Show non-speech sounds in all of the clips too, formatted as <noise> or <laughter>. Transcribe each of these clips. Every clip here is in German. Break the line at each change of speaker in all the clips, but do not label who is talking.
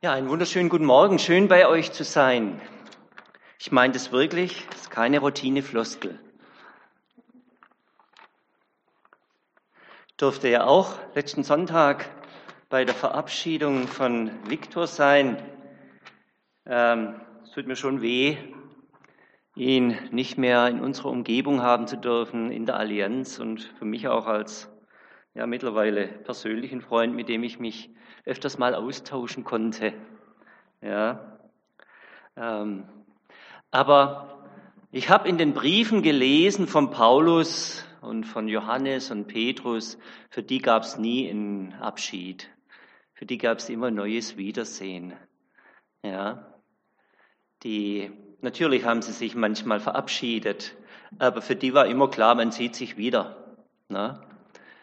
Ja, einen wunderschönen guten Morgen. Schön bei euch zu sein. Ich meine das wirklich, das ist keine Routine-Floskel. Durfte ja auch letzten Sonntag bei der Verabschiedung von Viktor sein. Ähm, es tut mir schon weh, ihn nicht mehr in unserer Umgebung haben zu dürfen, in der Allianz und für mich auch als ja, mittlerweile persönlichen Freund, mit dem ich mich öfters mal austauschen konnte. Ja. Ähm, aber ich habe in den Briefen gelesen von Paulus und von Johannes und Petrus, für die gab es nie einen Abschied. Für die gab es immer neues Wiedersehen. Ja. Die, natürlich haben sie sich manchmal verabschiedet, aber für die war immer klar, man sieht sich wieder. Na?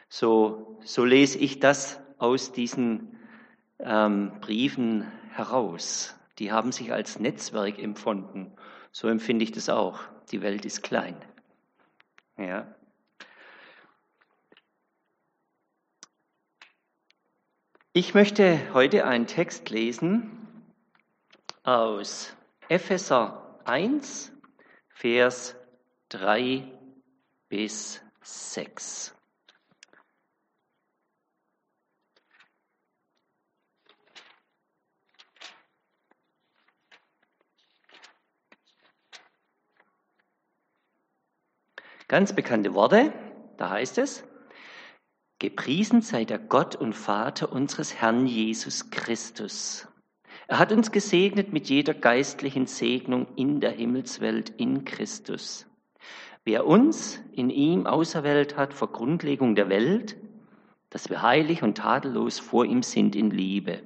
So, so lese ich das aus diesen ähm, Briefen heraus. Die haben sich als Netzwerk empfunden. So empfinde ich das auch. Die Welt ist klein. Ja. Ich möchte heute einen Text lesen aus Epheser 1, Vers 3 bis 6. Ganz bekannte Worte, da heißt es, Gepriesen sei der Gott und Vater unseres Herrn Jesus Christus. Er hat uns gesegnet mit jeder geistlichen Segnung in der Himmelswelt in Christus. Wer uns in ihm auserwählt hat vor Grundlegung der Welt, dass wir heilig und tadellos vor ihm sind in Liebe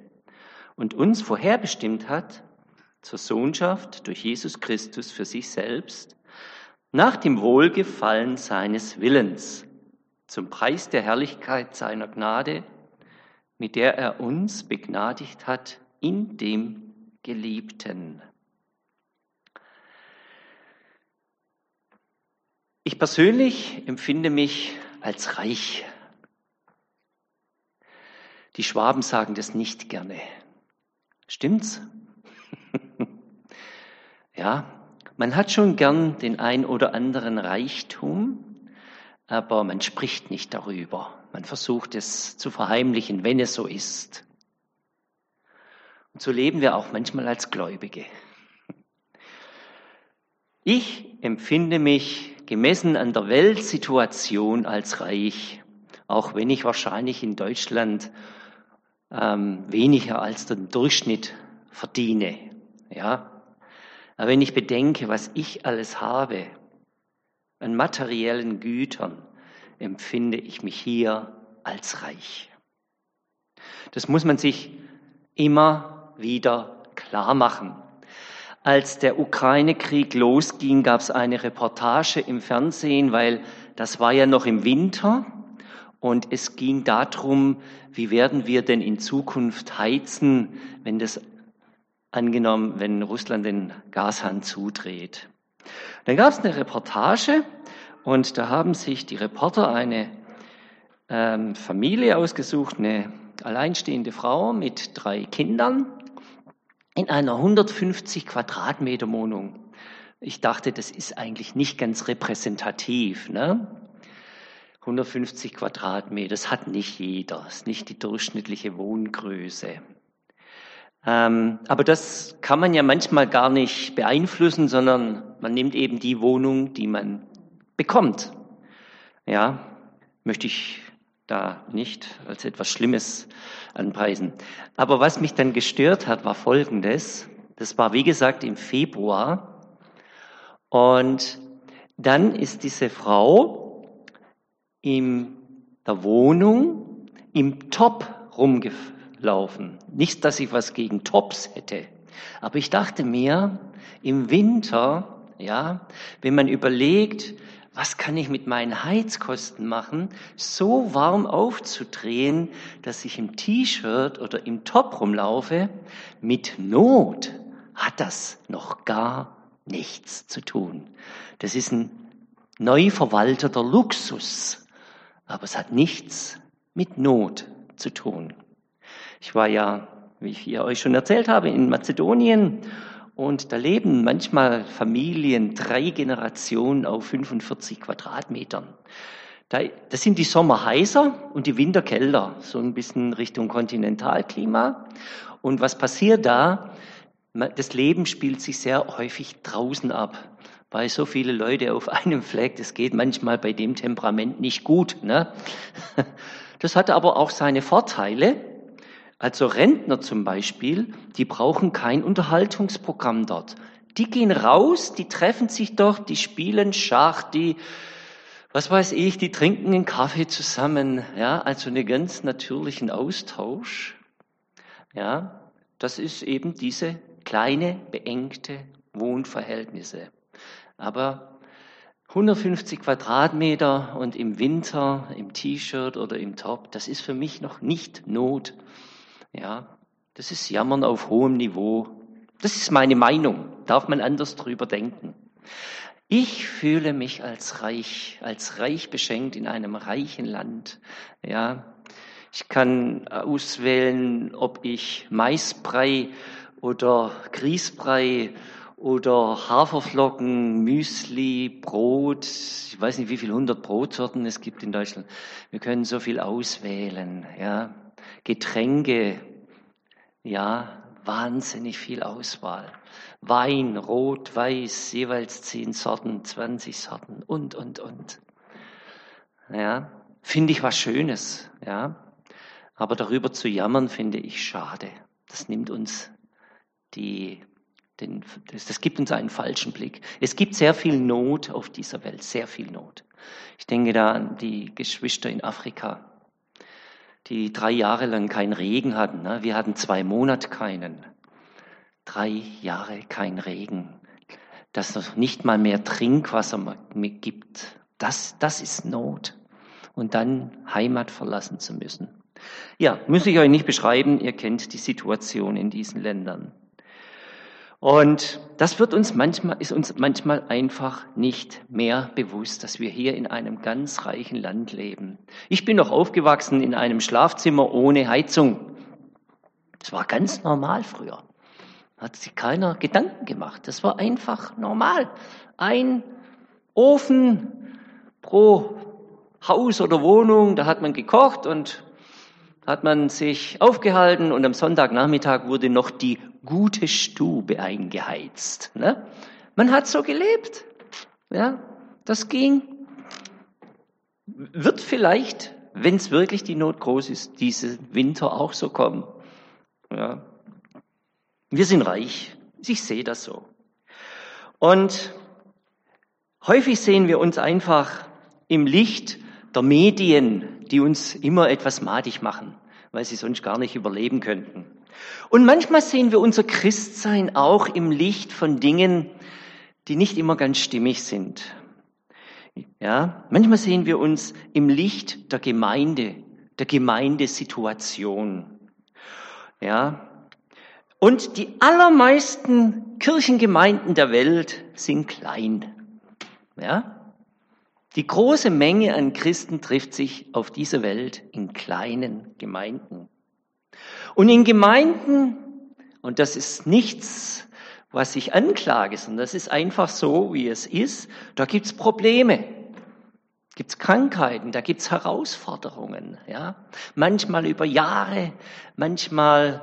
und uns vorherbestimmt hat zur Sohnschaft durch Jesus Christus für sich selbst, nach dem Wohlgefallen seines Willens, zum Preis der Herrlichkeit seiner Gnade, mit der er uns begnadigt hat in dem Geliebten. Ich persönlich empfinde mich als reich. Die Schwaben sagen das nicht gerne. Stimmt's? <laughs> ja, man hat schon gern den ein oder anderen Reichtum, aber man spricht nicht darüber. Man versucht es zu verheimlichen, wenn es so ist. Und so leben wir auch manchmal als Gläubige. Ich empfinde mich gemessen an der Weltsituation als reich, auch wenn ich wahrscheinlich in Deutschland ähm, weniger als den Durchschnitt verdiene. Ja, aber wenn ich bedenke, was ich alles habe an materiellen Gütern, empfinde ich mich hier als reich. Das muss man sich immer wieder klar machen. Als der Ukraine-Krieg losging, gab es eine Reportage im Fernsehen, weil das war ja noch im Winter und es ging darum, wie werden wir denn in Zukunft heizen, wenn das angenommen, wenn Russland den Gashahn zudreht. Dann gab es eine Reportage und da haben sich die Reporter eine ähm, Familie ausgesucht, eine alleinstehende Frau mit drei Kindern in einer 150 Quadratmeter Wohnung. Ich dachte, das ist eigentlich nicht ganz repräsentativ. Ne? 150 Quadratmeter, das hat nicht jeder, das ist nicht die durchschnittliche Wohngröße. Ähm, aber das kann man ja manchmal gar nicht beeinflussen, sondern man nimmt eben die Wohnung, die man bekommt. Ja, möchte ich da nicht als etwas Schlimmes anpreisen. Aber was mich dann gestört hat, war Folgendes. Das war, wie gesagt, im Februar. Und dann ist diese Frau in der Wohnung im Top rumgefahren laufen. Nicht, dass ich was gegen Tops hätte, aber ich dachte mir, im Winter, ja, wenn man überlegt, was kann ich mit meinen Heizkosten machen, so warm aufzudrehen, dass ich im T-Shirt oder im Top rumlaufe, mit Not hat das noch gar nichts zu tun. Das ist ein neu verwalteter Luxus, aber es hat nichts mit Not zu tun. Ich war ja wie ich hier euch schon erzählt habe, in Mazedonien. Und da leben manchmal Familien, drei Generationen auf 45 Quadratmetern. Da, das sind die Sommer heißer und die Winter kälter, so ein bisschen Richtung Kontinentalklima. Und was passiert da? Das Leben spielt sich sehr häufig draußen ab, weil so viele Leute auf <laughs> einem Fleck, das geht manchmal bei dem Temperament nicht gut. Ne? <laughs> Das hat aber auch seine Vorteile. Also Rentner zum Beispiel, die brauchen kein Unterhaltungsprogramm dort. Die gehen raus, die treffen sich dort, die spielen Schach, die, was weiß ich, die trinken einen Kaffee zusammen. Ja, also einen ganz natürlichen Austausch. Ja, das ist eben diese kleine, beengte Wohnverhältnisse. Aber 150 Quadratmeter und im Winter im T-Shirt oder im Top, das ist für mich noch nicht Not. Ja, das ist Jammern auf hohem Niveau. Das ist meine Meinung. Darf man anders drüber denken. Ich fühle mich als reich, als reich beschenkt in einem reichen Land. Ja, ich kann auswählen, ob ich Maisbrei oder Grießbrei oder Haferflocken, Müsli, Brot. Ich weiß nicht, wie viele hundert Brotsorten es gibt in Deutschland. Wir können so viel auswählen, ja. Getränke, ja, wahnsinnig viel Auswahl. Wein, Rot, Weiß, jeweils zehn Sorten, 20 Sorten und, und, und. Ja, finde ich was Schönes, ja. Aber darüber zu jammern, finde ich schade. Das nimmt uns die, den, das, das gibt uns einen falschen Blick. Es gibt sehr viel Not auf dieser Welt, sehr viel Not. Ich denke da an die Geschwister in Afrika, die drei Jahre lang keinen Regen hatten. Ne? Wir hatten zwei Monate keinen. Drei Jahre kein Regen. Dass es nicht mal mehr Trinkwasser gibt. Das, das ist Not. Und dann Heimat verlassen zu müssen. Ja, muss ich euch nicht beschreiben. Ihr kennt die Situation in diesen Ländern. Und das wird uns manchmal, ist uns manchmal einfach nicht mehr bewusst, dass wir hier in einem ganz reichen Land leben. Ich bin noch aufgewachsen in einem Schlafzimmer ohne Heizung. Das war ganz normal früher. Hat sich keiner Gedanken gemacht. Das war einfach normal. Ein Ofen pro Haus oder Wohnung, da hat man gekocht und hat man sich aufgehalten und am Sonntagnachmittag wurde noch die gute Stube eingeheizt. Ne? Man hat so gelebt. Ja, das ging. Wird vielleicht, wenn es wirklich die Not groß ist, diese Winter auch so kommen. Ja. Wir sind reich. Ich sehe das so. Und häufig sehen wir uns einfach im Licht der Medien, die uns immer etwas madig machen, weil sie sonst gar nicht überleben könnten. Und manchmal sehen wir unser Christsein auch im Licht von Dingen, die nicht immer ganz stimmig sind. Ja, manchmal sehen wir uns im Licht der Gemeinde, der Gemeindesituation. Ja, und die allermeisten Kirchengemeinden der Welt sind klein. Ja, die große Menge an Christen trifft sich auf dieser Welt in kleinen Gemeinden. Und in Gemeinden, und das ist nichts, was ich anklage, sondern das ist einfach so, wie es ist, da gibt's Probleme, gibt's Krankheiten, da gibt's Herausforderungen, ja. Manchmal über Jahre, manchmal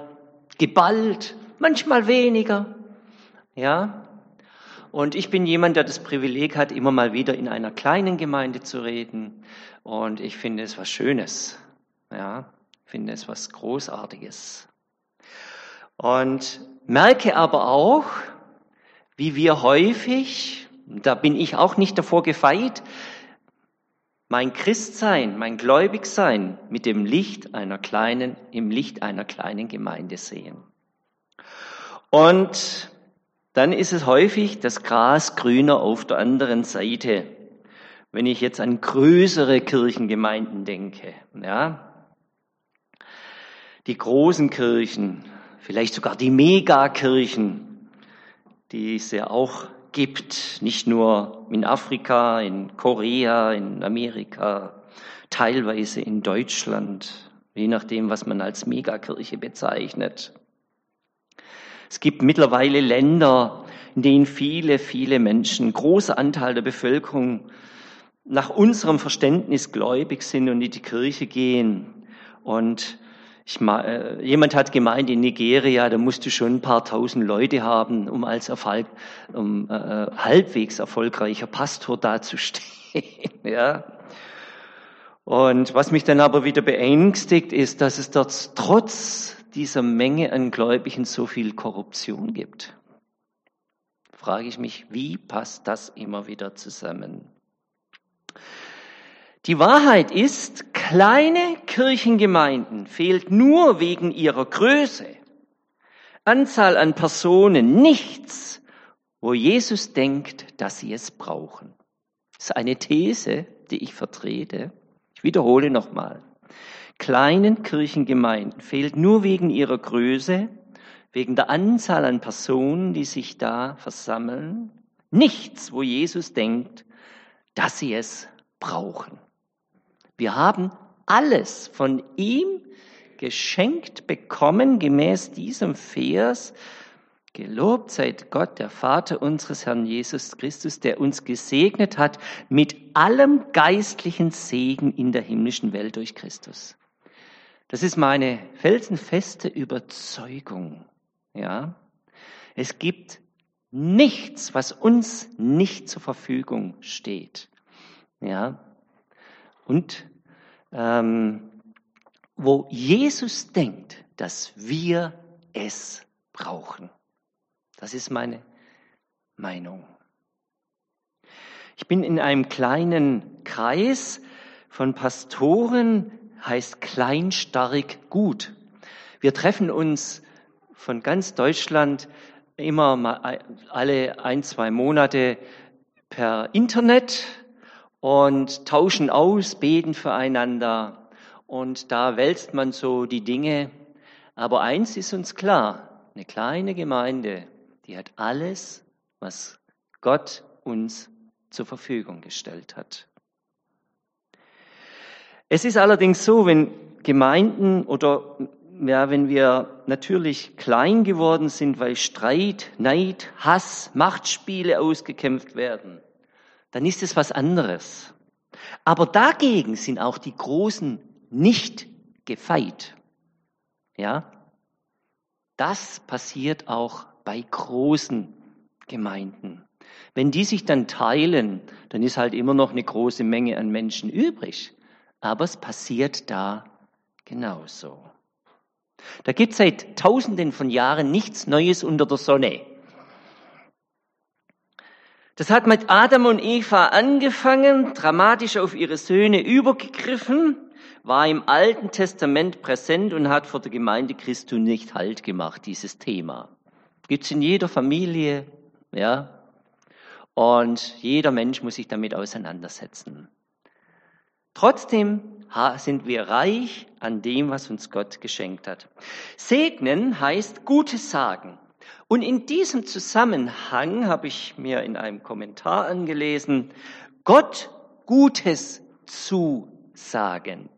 geballt, manchmal weniger, ja. Und ich bin jemand, der das Privileg hat, immer mal wieder in einer kleinen Gemeinde zu reden. Und ich finde es was Schönes, ja finde es was Großartiges. Und merke aber auch, wie wir häufig, da bin ich auch nicht davor gefeit, mein Christsein, mein Gläubigsein mit dem Licht einer kleinen, im Licht einer kleinen Gemeinde sehen. Und dann ist es häufig das Gras grüner auf der anderen Seite. Wenn ich jetzt an größere Kirchengemeinden denke, ja, die großen Kirchen, vielleicht sogar die Megakirchen, die es ja auch gibt, nicht nur in Afrika, in Korea, in Amerika, teilweise in Deutschland, je nachdem, was man als Megakirche bezeichnet. Es gibt mittlerweile Länder, in denen viele, viele Menschen, großer Anteil der Bevölkerung nach unserem Verständnis gläubig sind und in die Kirche gehen. Und ich, äh, jemand hat gemeint, in Nigeria, da musst du schon ein paar tausend Leute haben, um als Erfolg, um, äh, äh halbwegs erfolgreicher Pastor dazustehen. <laughs> ja. Und was mich dann aber wieder beängstigt, ist, dass es dort trotz dieser Menge an Gläubigen so viel Korruption gibt. Frage ich mich, wie passt das immer wieder zusammen? Die Wahrheit ist, kleine Kirchengemeinden fehlt nur wegen ihrer Größe, Anzahl an Personen, nichts, wo Jesus denkt, dass sie es brauchen. Das ist eine These, die ich vertrete. Ich wiederhole nochmal. Kleinen Kirchengemeinden fehlt nur wegen ihrer Größe, wegen der Anzahl an Personen, die sich da versammeln, nichts, wo Jesus denkt, dass sie es brauchen. Wir haben alles von ihm geschenkt bekommen, gemäß diesem Vers. Gelobt seid Gott, der Vater unseres Herrn Jesus Christus, der uns gesegnet hat mit allem geistlichen Segen in der himmlischen Welt durch Christus. Das ist meine felsenfeste Überzeugung. Ja, es gibt nichts, was uns nicht zur Verfügung steht. Ja, und ähm, wo Jesus denkt, dass wir es brauchen. Das ist meine Meinung. Ich bin in einem kleinen Kreis von Pastoren, heißt kleinstarrig gut. Wir treffen uns von ganz Deutschland immer mal alle ein, zwei Monate per Internet und tauschen aus, beten füreinander. Und da wälzt man so die Dinge. Aber eins ist uns klar, eine kleine Gemeinde, die hat alles, was Gott uns zur Verfügung gestellt hat. Es ist allerdings so, wenn Gemeinden oder ja, wenn wir natürlich klein geworden sind, weil Streit, Neid, Hass, Machtspiele ausgekämpft werden, dann ist es was anderes. Aber dagegen sind auch die Großen nicht gefeit. Ja? Das passiert auch bei großen Gemeinden. Wenn die sich dann teilen, dann ist halt immer noch eine große Menge an Menschen übrig. Aber es passiert da genauso. Da gibt es seit Tausenden von Jahren nichts Neues unter der Sonne. Das hat mit Adam und Eva angefangen, dramatisch auf ihre Söhne übergegriffen, war im Alten Testament präsent und hat vor der Gemeinde Christus nicht Halt gemacht, dieses Thema. Gibt's in jeder Familie, ja. Und jeder Mensch muss sich damit auseinandersetzen. Trotzdem sind wir reich an dem, was uns Gott geschenkt hat. Segnen heißt Gutes sagen. Und in diesem Zusammenhang habe ich mir in einem Kommentar angelesen, Gott Gutes zusagen.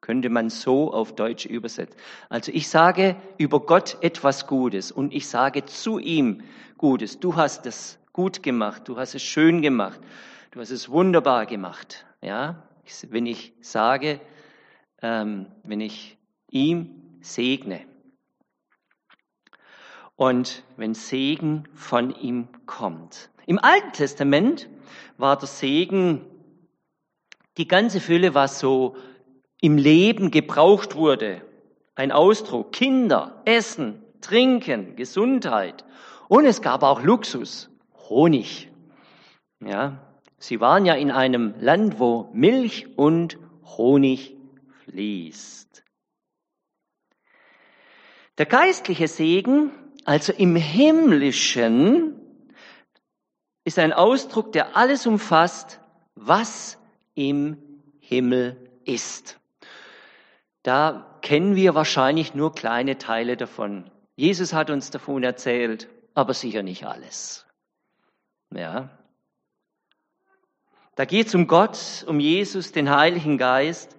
Könnte man so auf Deutsch übersetzen. Also ich sage über Gott etwas Gutes und ich sage zu ihm Gutes. Du hast es gut gemacht, du hast es schön gemacht, du hast es wunderbar gemacht. Ja, wenn ich sage, ähm, wenn ich ihm segne. Und wenn Segen von ihm kommt. Im Alten Testament war der Segen die ganze Fülle, was so im Leben gebraucht wurde. Ein Ausdruck. Kinder, Essen, Trinken, Gesundheit. Und es gab auch Luxus. Honig. Ja. Sie waren ja in einem Land, wo Milch und Honig fließt. Der geistliche Segen also im Himmlischen ist ein Ausdruck, der alles umfasst, was im Himmel ist. Da kennen wir wahrscheinlich nur kleine Teile davon. Jesus hat uns davon erzählt, aber sicher nicht alles. Ja. Da geht es um Gott, um Jesus, den Heiligen Geist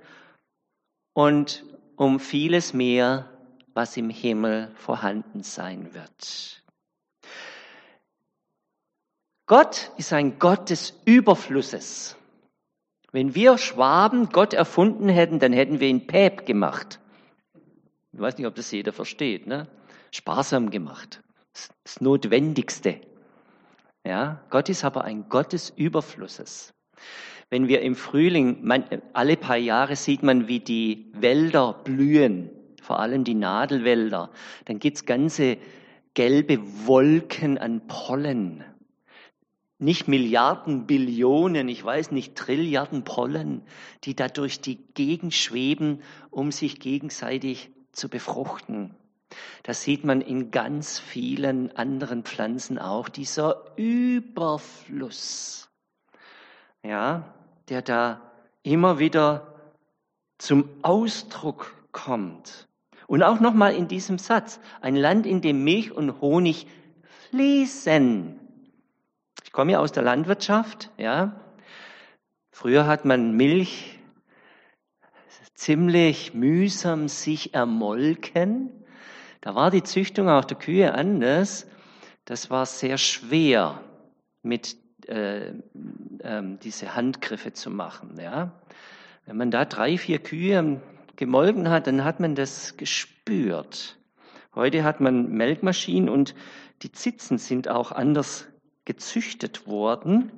und um vieles mehr was im Himmel vorhanden sein wird. Gott ist ein Gott des Überflusses. Wenn wir Schwaben Gott erfunden hätten, dann hätten wir ihn Päp gemacht. Ich weiß nicht, ob das jeder versteht. Ne? Sparsam gemacht. Das Notwendigste. Ja, Gott ist aber ein Gott des Überflusses. Wenn wir im Frühling, man, alle paar Jahre sieht man, wie die Wälder blühen, vor allem die Nadelwälder, dann gibt's ganze gelbe Wolken an Pollen. Nicht Milliarden, Billionen, ich weiß nicht, Trilliarden Pollen, die da durch die Gegend schweben, um sich gegenseitig zu befruchten. Das sieht man in ganz vielen anderen Pflanzen auch, dieser Überfluss, ja, der da immer wieder zum Ausdruck kommt. Und auch nochmal in diesem Satz, ein Land, in dem Milch und Honig fließen. Ich komme ja aus der Landwirtschaft, ja. Früher hat man Milch ziemlich mühsam sich ermolken. Da war die Züchtung auch der Kühe anders. Das war sehr schwer, mit äh, äh, diese Handgriffe zu machen. Ja? Wenn man da drei, vier Kühe gemolken hat, dann hat man das gespürt. Heute hat man Melkmaschinen und die Zitzen sind auch anders gezüchtet worden.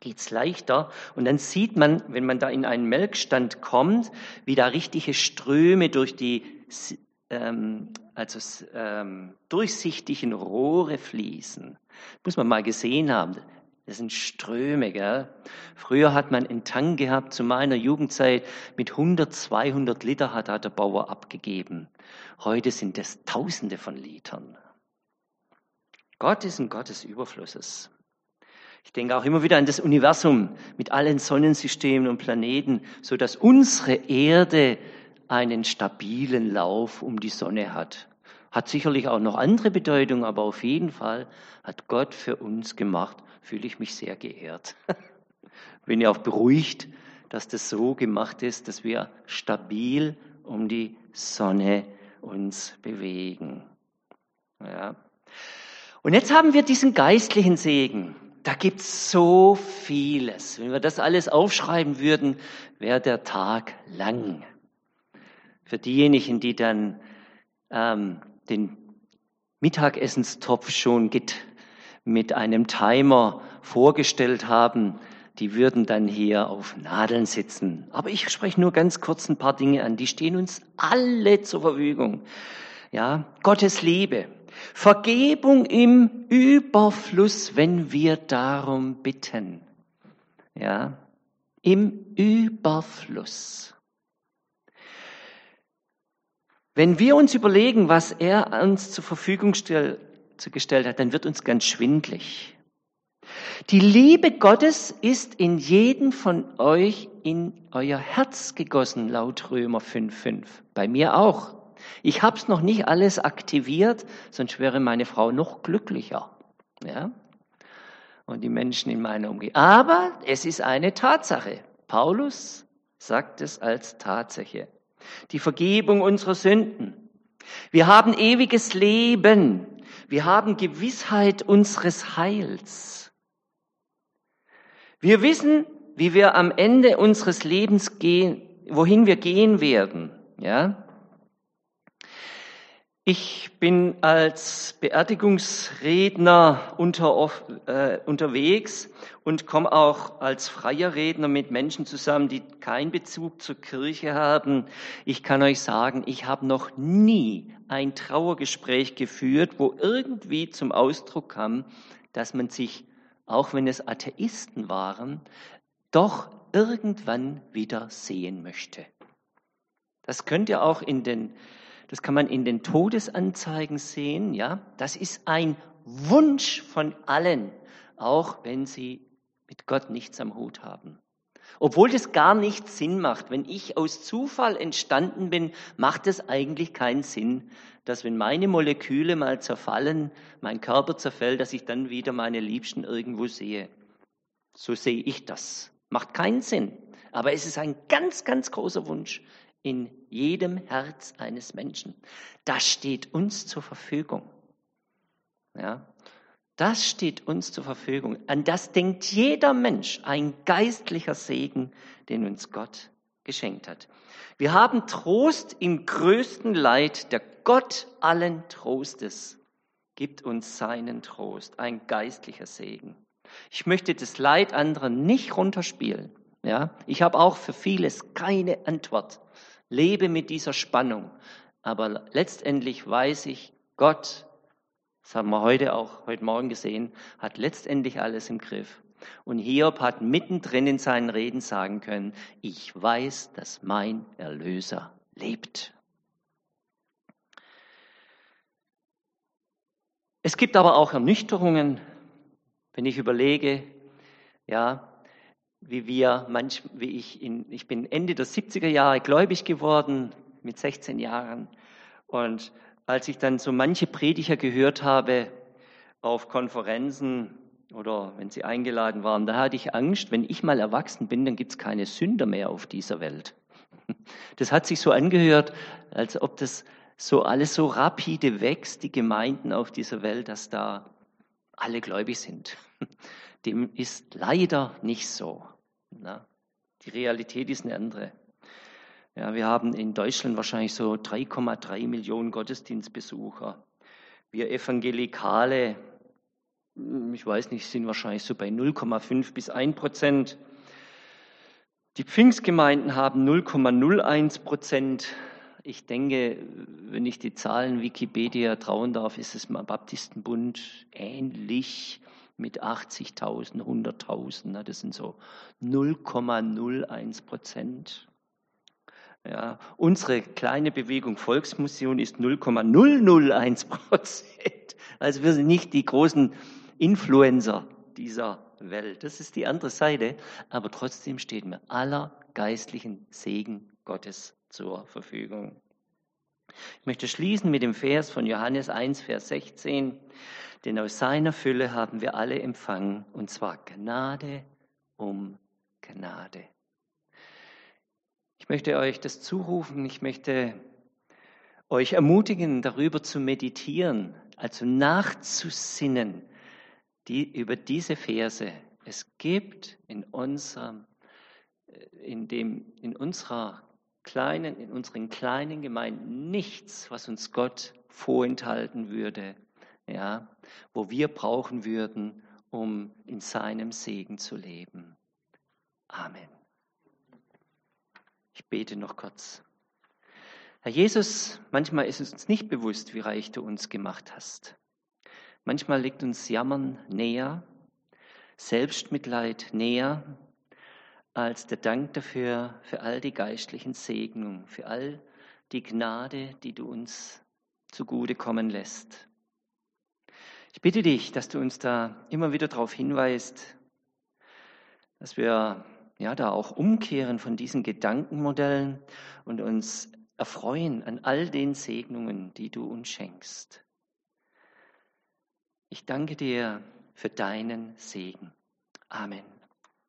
Geht's leichter. Und dann sieht man, wenn man da in einen Melkstand kommt, wie da richtige Ströme durch die ähm, also ähm, durchsichtigen Rohre fließen. Muss man mal gesehen haben. Das sind Ströme, gell? Früher hat man einen Tank gehabt, zu meiner Jugendzeit, mit 100, 200 Liter hat, hat der Bauer abgegeben. Heute sind es Tausende von Litern. Gott ist ein Gott des Überflusses. Ich denke auch immer wieder an das Universum mit allen Sonnensystemen und Planeten, so dass unsere Erde einen stabilen Lauf um die Sonne hat. Hat sicherlich auch noch andere Bedeutung, aber auf jeden Fall hat Gott für uns gemacht, fühle ich mich sehr geehrt. <laughs> Bin ja auch beruhigt, dass das so gemacht ist, dass wir stabil um die Sonne uns bewegen. Ja. Und jetzt haben wir diesen geistlichen Segen. Da gibt's so vieles. Wenn wir das alles aufschreiben würden, wäre der Tag lang. Für diejenigen, die dann ähm, den Mittagessenstopf schon mit einem Timer vorgestellt haben, die würden dann hier auf Nadeln sitzen. Aber ich spreche nur ganz kurz ein paar Dinge an, die stehen uns alle zur Verfügung. Ja, Gottes Liebe, Vergebung im Überfluss, wenn wir darum bitten. Ja, im Überfluss. Wenn wir uns überlegen, was er uns zur Verfügung stell, gestellt hat, dann wird uns ganz schwindlig. Die Liebe Gottes ist in jeden von euch in euer Herz gegossen, laut Römer 5,5. Bei mir auch. Ich habe es noch nicht alles aktiviert, sonst wäre meine Frau noch glücklicher. Ja? Und die Menschen in meiner Umgebung. Aber es ist eine Tatsache. Paulus sagt es als Tatsache die Vergebung unserer Sünden. Wir haben ewiges Leben. Wir haben Gewissheit unseres Heils. Wir wissen, wie wir am Ende unseres Lebens gehen, wohin wir gehen werden, ja? Ich bin als Beerdigungsredner unter, äh, unterwegs und komme auch als freier Redner mit Menschen zusammen, die keinen Bezug zur Kirche haben. Ich kann euch sagen, ich habe noch nie ein Trauergespräch geführt, wo irgendwie zum Ausdruck kam, dass man sich, auch wenn es Atheisten waren, doch irgendwann wieder sehen möchte. Das könnt ihr auch in den das kann man in den Todesanzeigen sehen, ja. Das ist ein Wunsch von allen, auch wenn sie mit Gott nichts am Hut haben. Obwohl das gar nicht Sinn macht. Wenn ich aus Zufall entstanden bin, macht es eigentlich keinen Sinn, dass wenn meine Moleküle mal zerfallen, mein Körper zerfällt, dass ich dann wieder meine Liebsten irgendwo sehe. So sehe ich das. Macht keinen Sinn. Aber es ist ein ganz, ganz großer Wunsch in jedem Herz eines Menschen. Das steht uns zur Verfügung. Ja, das steht uns zur Verfügung. An das denkt jeder Mensch, ein geistlicher Segen, den uns Gott geschenkt hat. Wir haben Trost im größten Leid. Der Gott allen Trostes gibt uns seinen Trost, ein geistlicher Segen. Ich möchte das Leid anderer nicht runterspielen. Ja, ich habe auch für vieles keine Antwort. Lebe mit dieser Spannung. Aber letztendlich weiß ich, Gott das haben wir heute auch, heute Morgen gesehen, hat letztendlich alles im Griff. Und Hiob hat mittendrin in seinen Reden sagen können, ich weiß, dass mein Erlöser lebt. Es gibt aber auch Ernüchterungen, wenn ich überlege, ja, wie wir manch, wie ich in, ich bin Ende der 70er Jahre gläubig geworden, mit 16 Jahren. Und als ich dann so manche Prediger gehört habe auf Konferenzen oder wenn sie eingeladen waren, da hatte ich Angst, wenn ich mal erwachsen bin, dann gibt es keine Sünder mehr auf dieser Welt. <laughs> Das hat sich so angehört, als ob das so alles so rapide wächst, die Gemeinden auf dieser Welt, dass da alle gläubig sind. <laughs> Dem ist leider nicht so. Die Realität ist eine andere. Ja, wir haben in Deutschland wahrscheinlich so 3,3 Millionen Gottesdienstbesucher. Wir Evangelikale, hm, ich weiß nicht, sind wahrscheinlich so bei 0,5 bis 1 Prozent. Die Pfingstgemeinden haben 0,01 Prozent. Ich denke, wenn ich die Zahlen Wikipedia trauen darf, ist es im Baptistenbund ähnlich mit 80.000, 100.000. Das sind so 0,01 Prozent. Ja, unsere kleine Bewegung Volksmission ist 0,001 Prozent. Also wir sind nicht die großen Influencer dieser Welt. Das ist die andere Seite. Aber trotzdem steht mir aller geistlichen Segen Gottes zur Verfügung. Ich möchte schließen mit dem Vers von Johannes 1, Vers 16. Denn aus seiner Fülle haben wir alle empfangen, und zwar Gnade um Gnade. Ich möchte euch das zurufen, ich möchte euch ermutigen, darüber zu meditieren, also nachzusinnen die, über diese Verse. Es gibt in unserem, in dem, in unserer kleinen, in unseren kleinen Gemeinden nichts, was uns Gott vorenthalten würde, ja, wo wir brauchen würden, um in seinem Segen zu leben. Amen. Ich bete noch kurz. Herr Jesus, manchmal ist es uns nicht bewusst, wie reich du uns gemacht hast. Manchmal liegt uns Jammern näher, Selbstmitleid näher, als der Dank dafür, für all die geistlichen Segnungen, für all die Gnade, die du uns zugute kommen lässt. Ich bitte dich, dass du uns da immer wieder darauf hinweist, dass wir ja, da auch umkehren von diesen Gedankenmodellen und uns erfreuen an all den Segnungen, die du uns schenkst. Ich danke dir für deinen Segen. Amen.